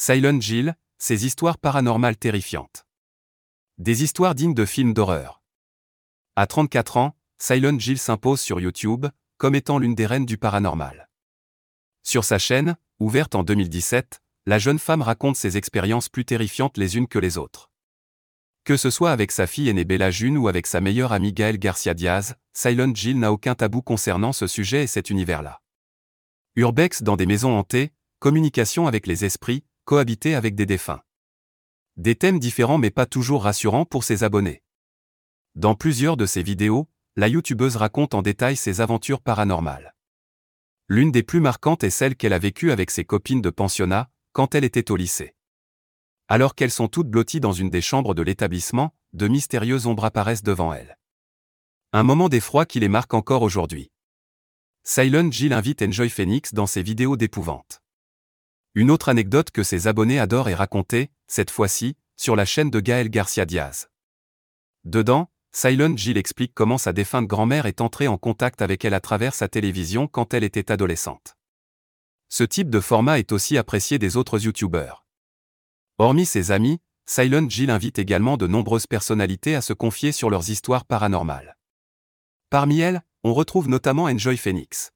Silent Jill, ces histoires paranormales terrifiantes. Des histoires dignes de films d'horreur. À 34 ans, Silent Jill s'impose sur YouTube, comme étant l'une des reines du paranormal. Sur sa chaîne, ouverte en 2017, la jeune femme raconte ses expériences plus terrifiantes les unes que les autres. Que ce soit avec sa fille aînée Bella June ou avec sa meilleure amie Gaëlle Garcia Diaz, Silent Jill n'a aucun tabou concernant ce sujet et cet univers-là. Urbex dans des maisons hantées, communication avec les esprits, cohabiter avec des défunts. Des thèmes différents mais pas toujours rassurants pour ses abonnés. Dans plusieurs de ses vidéos, la youtubeuse raconte en détail ses aventures paranormales. L'une des plus marquantes est celle qu'elle a vécue avec ses copines de pensionnat, quand elle était au lycée. Alors qu'elles sont toutes blotties dans une des chambres de l'établissement, de mystérieuses ombres apparaissent devant elles. Un moment d'effroi qui les marque encore aujourd'hui. Silent Jill invite Enjoy Phoenix dans ses vidéos d'épouvante. Une autre anecdote que ses abonnés adorent est racontée, cette fois-ci, sur la chaîne de Gaël Garcia Diaz. Dedans, Silent Jill explique comment sa défunte grand-mère est entrée en contact avec elle à travers sa télévision quand elle était adolescente. Ce type de format est aussi apprécié des autres youtubeurs. Hormis ses amis, Silent Jill invite également de nombreuses personnalités à se confier sur leurs histoires paranormales. Parmi elles, on retrouve notamment Enjoy Phoenix.